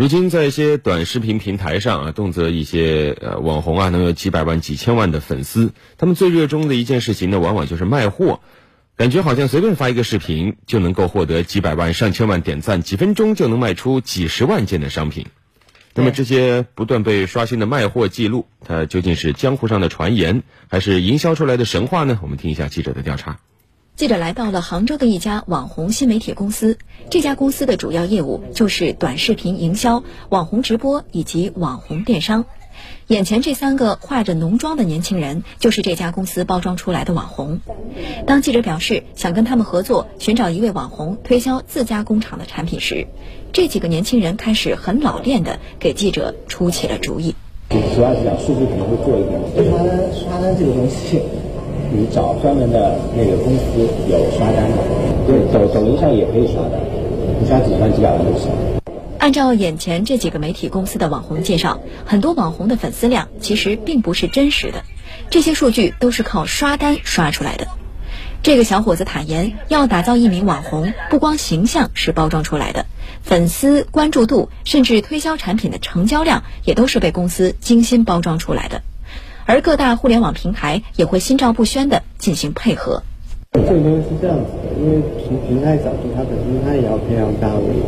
如今，在一些短视频平台上啊，动辄一些呃网红啊，能有几百万、几千万的粉丝。他们最热衷的一件事情呢，往往就是卖货，感觉好像随便发一个视频就能够获得几百万、上千万点赞，几分钟就能卖出几十万件的商品。那么这些不断被刷新的卖货记录，它究竟是江湖上的传言，还是营销出来的神话呢？我们听一下记者的调查。记者来到了杭州的一家网红新媒体公司，这家公司的主要业务就是短视频营销、网红直播以及网红电商。眼前这三个化着浓妆的年轻人，就是这家公司包装出来的网红。当记者表示想跟他们合作，寻找一位网红推销自家工厂的产品时，这几个年轻人开始很老练的给记者出起了主意。主要是讲数据可能会做一点，刷单刷单这个东西。你找专门的那个公司有刷单的，对，抖抖音上也可以刷的，你刷几万、几百万都行。按照眼前这几个媒体公司的网红介绍，很多网红的粉丝量其实并不是真实的，这些数据都是靠刷单刷出来的。这个小伙子坦言，要打造一名网红，不光形象是包装出来的，粉丝关注度，甚至推销产品的成交量，也都是被公司精心包装出来的。而各大互联网平台也会心照不宣地进行配合。这个东西是这样子的，因为从平台角度，它本身它也要培养大 V，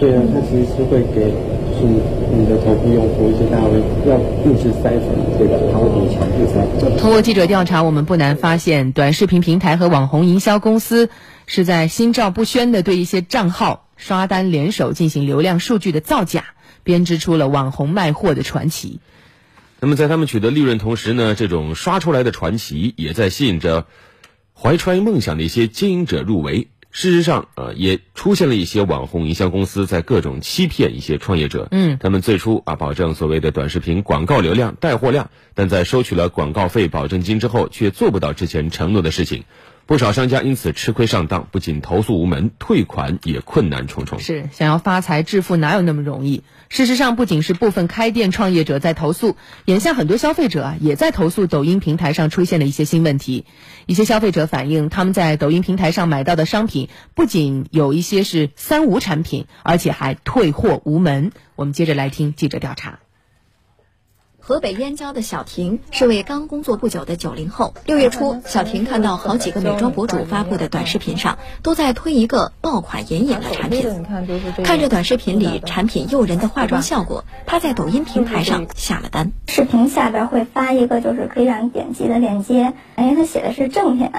所以呢，它其实是会给是你的头部用户一些大 V，要物质筛选，对的，它会给你强制筛粉。通过记者调查，我们不难发现，短视频平台和网红营销公司是在心照不宣地对一些账号刷单联手进行流量数据的造假，编织出了网红卖货的传奇。那么，在他们取得利润同时呢，这种刷出来的传奇也在吸引着怀揣梦想的一些经营者入围。事实上，呃，也出现了一些网红营销公司在各种欺骗一些创业者。嗯，他们最初啊，保证所谓的短视频广告流量、带货量，但在收取了广告费保证金之后，却做不到之前承诺的事情。不少商家因此吃亏上当，不仅投诉无门，退款也困难重重。是想要发财致富哪有那么容易？事实上，不仅是部分开店创业者在投诉，眼下很多消费者啊也在投诉抖音平台上出现了一些新问题。一些消费者反映，他们在抖音平台上买到的商品不仅有一些是三无产品，而且还退货无门。我们接着来听记者调查。河北燕郊的小婷是位刚工作不久的九零后。六月初，小婷看到好几个美妆博主发布的短视频上都在推一个爆款眼影的产品。看着短视频里产品诱人的化妆效果，她在抖音平台上下了单。视频下边会发一个就是可以让你点击的链接，因为，它写的是正品，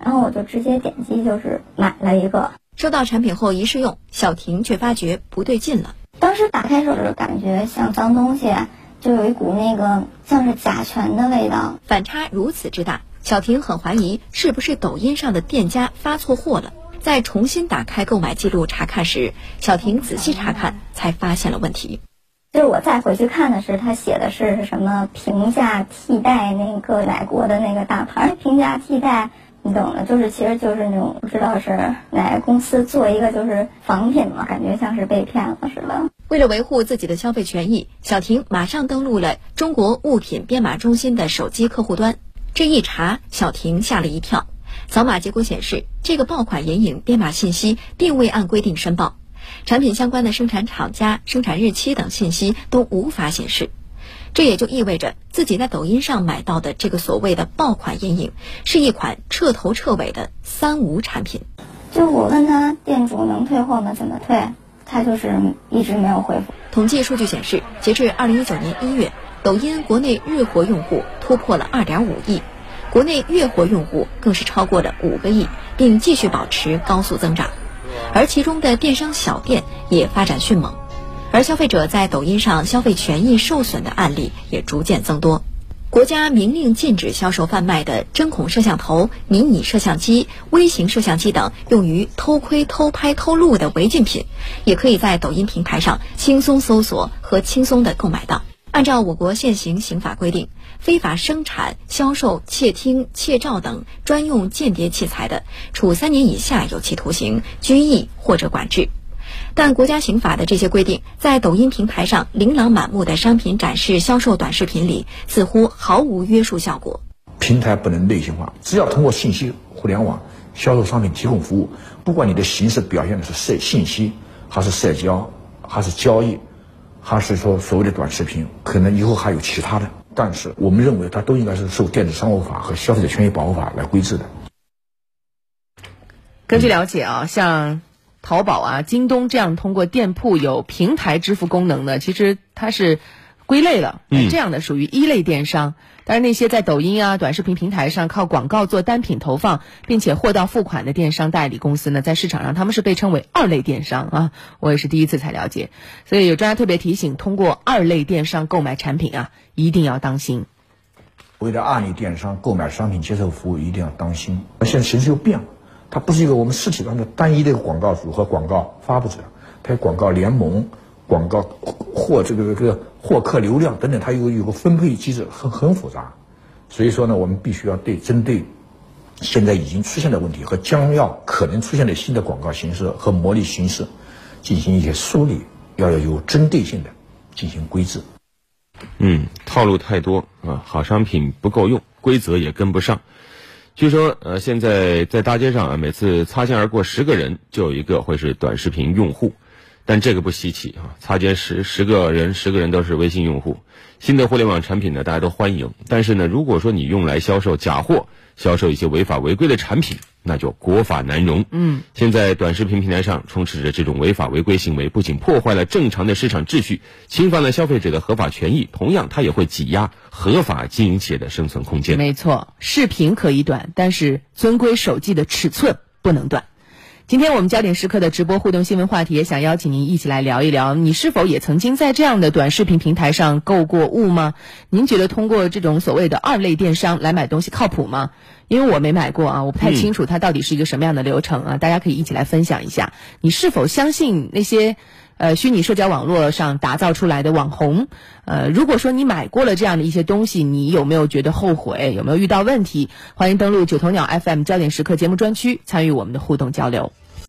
然后我就直接点击就是买了一个。收到产品后一试用，小婷却发觉不对劲了。当时打开手的时候，感觉像脏东西。就有一股那个像是甲醛的味道，反差如此之大，小婷很怀疑是不是抖音上的店家发错货了。在重新打开购买记录查看时，小婷仔细查看才发现了问题。就是我再回去看的是，他写的是什么平价替代那个奶国的那个大牌，平价替代。你懂的，就是其实就是那种不知道是哪个公司做一个就是仿品嘛，感觉像是被骗了似的。为了维护自己的消费权益，小婷马上登录了中国物品编码中心的手机客户端。这一查，小婷吓了一跳。扫码结果显示，这个爆款眼影编码信息并未按规定申报，产品相关的生产厂家、生产日期等信息都无法显示。这也就意味着自己在抖音上买到的这个所谓的爆款眼影，是一款彻头彻尾的三无产品。就我问他店主能退货吗？怎么退？他就是一直没有回复。统计数据显示，截至二零一九年一月，抖音国内日活用户突破了二点五亿，国内月活用户更是超过了五个亿，并继续保持高速增长。而其中的电商小店也发展迅猛。而消费者在抖音上消费权益受损的案例也逐渐增多。国家明令禁止销售贩卖的针孔摄像头、迷你摄像机、微型摄像机等用于偷窥、偷拍、偷录的违禁品，也可以在抖音平台上轻松搜索和轻松的购买到。按照我国现行刑法规定，非法生产、销售、窃听、窃照等专用间谍器材的，处三年以下有期徒刑、拘役或者管制。但国家刑法的这些规定，在抖音平台上琳琅满目的商品展示、销售短视频里，似乎毫无约束效果。平台不能内心化，只要通过信息互联网销售商品、提供服务，不管你的形式表现的是社信息，还是社交，还是交易，还是说所谓的短视频，可能以后还有其他的，但是我们认为它都应该是受电子商务法和消费者权益保护法来规制的。根据了解啊，像淘宝啊、京东这样通过店铺有平台支付功能的，其实它是归类了，嗯这样的属于一类电商。但是那些在抖音啊、短视频平台上靠广告做单品投放，并且货到付款的电商代理公司呢，在市场上他们是被称为二类电商啊。我也是第一次才了解，所以有专家特别提醒，通过二类电商购买产品啊，一定要当心。为了二类电商购买商品接受服务，一定要当心。现在形势又变了，它不是一个我们实体上的单一的一个广告主和广告发布者，它有广告联盟、广告获这个这个获客流量等等，它有有个分配机制，很很复杂。所以说呢，我们必须要对针对现在已经出现的问题和将要可能出现的新的广告形式和模拟形式进行一些梳理，要有针对性的进行规制。嗯，套路太多啊，好商品不够用，规则也跟不上。据说，呃，现在在大街上啊，每次擦肩而过十个人，就有一个会是短视频用户。但这个不稀奇啊，擦肩十十个人，十个人都是微信用户。新的互联网产品呢，大家都欢迎。但是呢，如果说你用来销售假货，销售一些违法违规的产品，那就国法难容。嗯，现在短视频平台上充斥着这种违法违规行为，不仅破坏了正常的市场秩序，侵犯了消费者的合法权益，同样它也会挤压合法经营企业的生存空间。没错，视频可以短，但是遵规守纪的尺寸不能短。今天我们焦点时刻的直播互动新闻话题，也想邀请您一起来聊一聊，你是否也曾经在这样的短视频平台上购过物吗？您觉得通过这种所谓的二类电商来买东西靠谱吗？因为我没买过啊，我不太清楚它到底是一个什么样的流程啊，大家可以一起来分享一下，你是否相信那些？呃，虚拟社交网络上打造出来的网红，呃，如果说你买过了这样的一些东西，你有没有觉得后悔？有没有遇到问题？欢迎登录九头鸟 FM 焦点时刻节目专区，参与我们的互动交流。